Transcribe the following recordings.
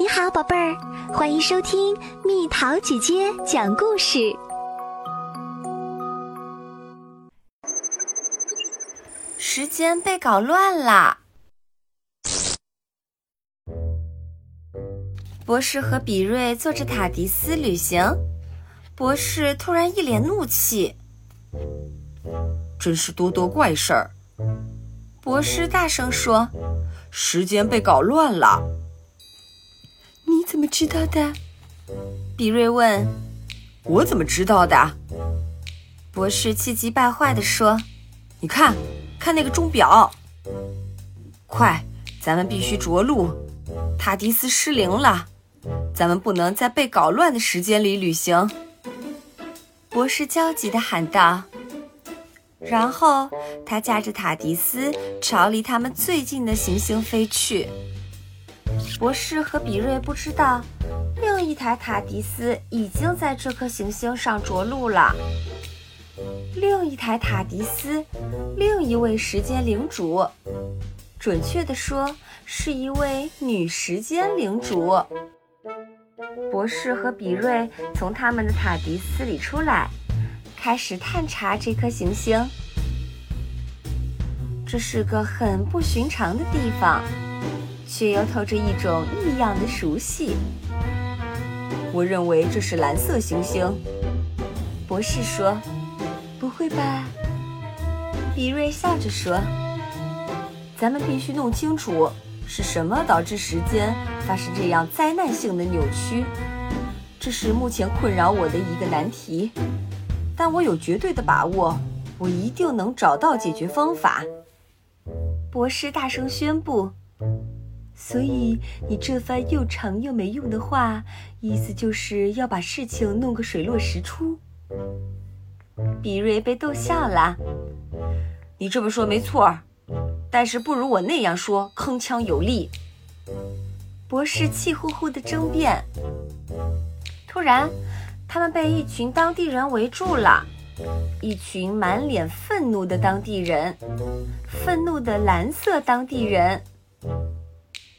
你好，宝贝儿，欢迎收听蜜桃姐姐讲故事。时间被搞乱了。博士和比瑞坐着塔迪斯旅行，博士突然一脸怒气：“真是多多怪事儿！”博士大声说：“时间被搞乱了。”怎么知道的？比瑞问。我怎么知道的？博士气急败坏地说：“你看，看那个钟表！快，咱们必须着陆。塔迪斯失灵了，咱们不能在被搞乱的时间里旅行。”博士焦急地喊道。然后他驾着塔迪斯朝离他们最近的行星飞去。博士和比瑞不知道，另一台塔迪斯已经在这颗行星上着陆了。另一台塔迪斯，另一位时间领主，准确地说，是一位女时间领主。博士和比瑞从他们的塔迪斯里出来，开始探查这颗行星。这是个很不寻常的地方。却又透着一种异样的熟悉。我认为这是蓝色行星，博士说。不会吧？比瑞笑着说。咱们必须弄清楚是什么导致时间发生这样灾难性的扭曲。这是目前困扰我的一个难题，但我有绝对的把握，我一定能找到解决方法。博士大声宣布。所以你这番又长又没用的话，意思就是要把事情弄个水落石出。比瑞被逗笑了。你这么说没错，但是不如我那样说铿锵有力。博士气呼呼的争辩。突然，他们被一群当地人围住了，一群满脸愤怒的当地人，愤怒的蓝色当地人。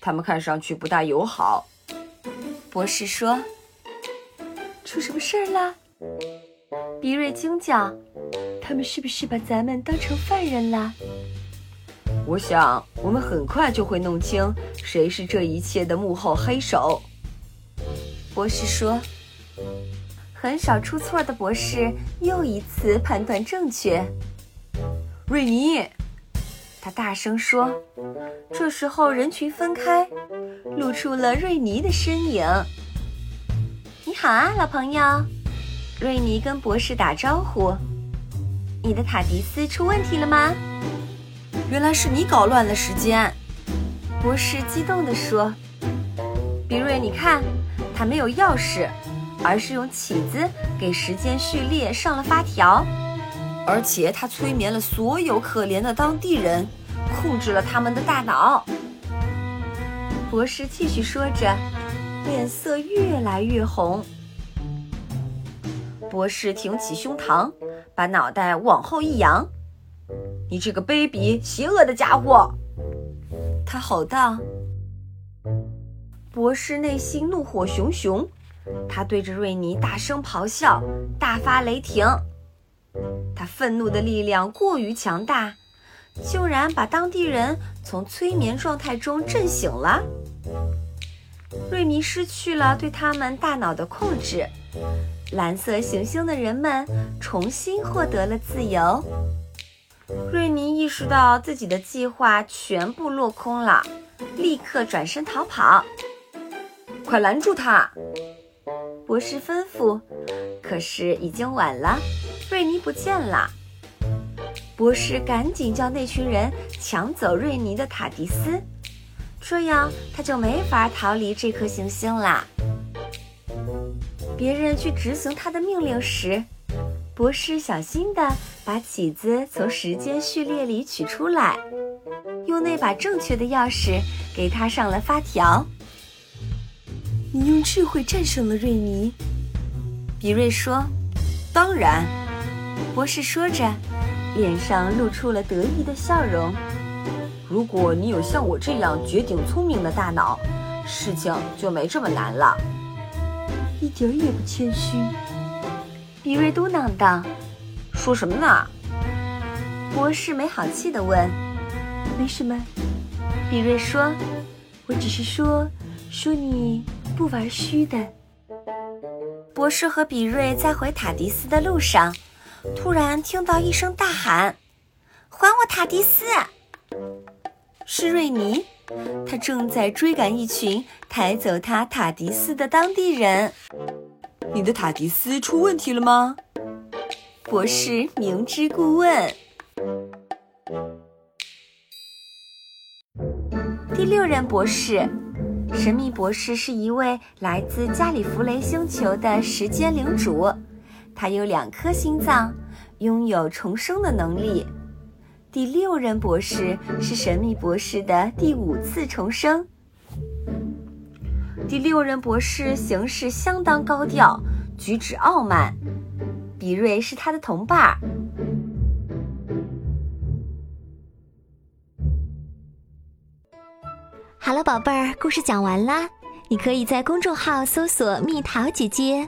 他们看上去不大友好，博士说：“出什么事儿了？”比瑞惊叫：“他们是不是把咱们当成犯人了？”我想，我们很快就会弄清谁是这一切的幕后黑手。”博士说。很少出错的博士又一次判断正确。瑞尼。他大声说：“这时候人群分开，露出了瑞尼的身影。你好啊，老朋友。”瑞尼跟博士打招呼：“你的塔迪斯出问题了吗？”原来是你搞乱了时间，博士激动地说：“比瑞，你看，他没有钥匙，而是用起子给时间序列上了发条。”而且他催眠了所有可怜的当地人，控制了他们的大脑。博士继续说着，脸色越来越红。博士挺起胸膛，把脑袋往后一扬：“你这个卑鄙、邪恶的家伙！”他吼道。博士内心怒火熊熊，他对着瑞尼大声咆哮，大发雷霆。他愤怒的力量过于强大，竟然把当地人从催眠状态中震醒了。瑞尼失去了对他们大脑的控制，蓝色行星的人们重新获得了自由。瑞尼意识到自己的计划全部落空了，立刻转身逃跑。快拦住他！博士吩咐，可是已经晚了。瑞尼不见了，博士赶紧叫那群人抢走瑞尼的塔迪斯，这样他就没法逃离这颗行星啦。别人去执行他的命令时，博士小心地把起子从时间序列里取出来，用那把正确的钥匙给他上了发条。你用智慧战胜了瑞尼，比瑞说：“当然。”博士说着，脸上露出了得意的笑容。如果你有像我这样绝顶聪明的大脑，事情就没这么难了。一点儿也不谦虚。比瑞嘟囔道：“说什么呢？”博士没好气地问：“没什么。”比瑞说：“我只是说说你不玩虚的。”博士和比瑞在回塔迪斯的路上，突然听到一声大喊：“还我塔迪斯！”是瑞尼，他正在追赶一群抬走他塔迪斯的当地人。你的塔迪斯出问题了吗？博士明知故问。第六任博士，神秘博士是一位来自加里弗雷星球的时间领主，他有两颗心脏，拥有重生的能力。第六任博士是神秘博士的第五次重生。第六任博士行事相当高调，举止傲慢。比瑞是他的同伴。好了，宝贝儿，故事讲完啦。你可以在公众号搜索“蜜桃姐姐”，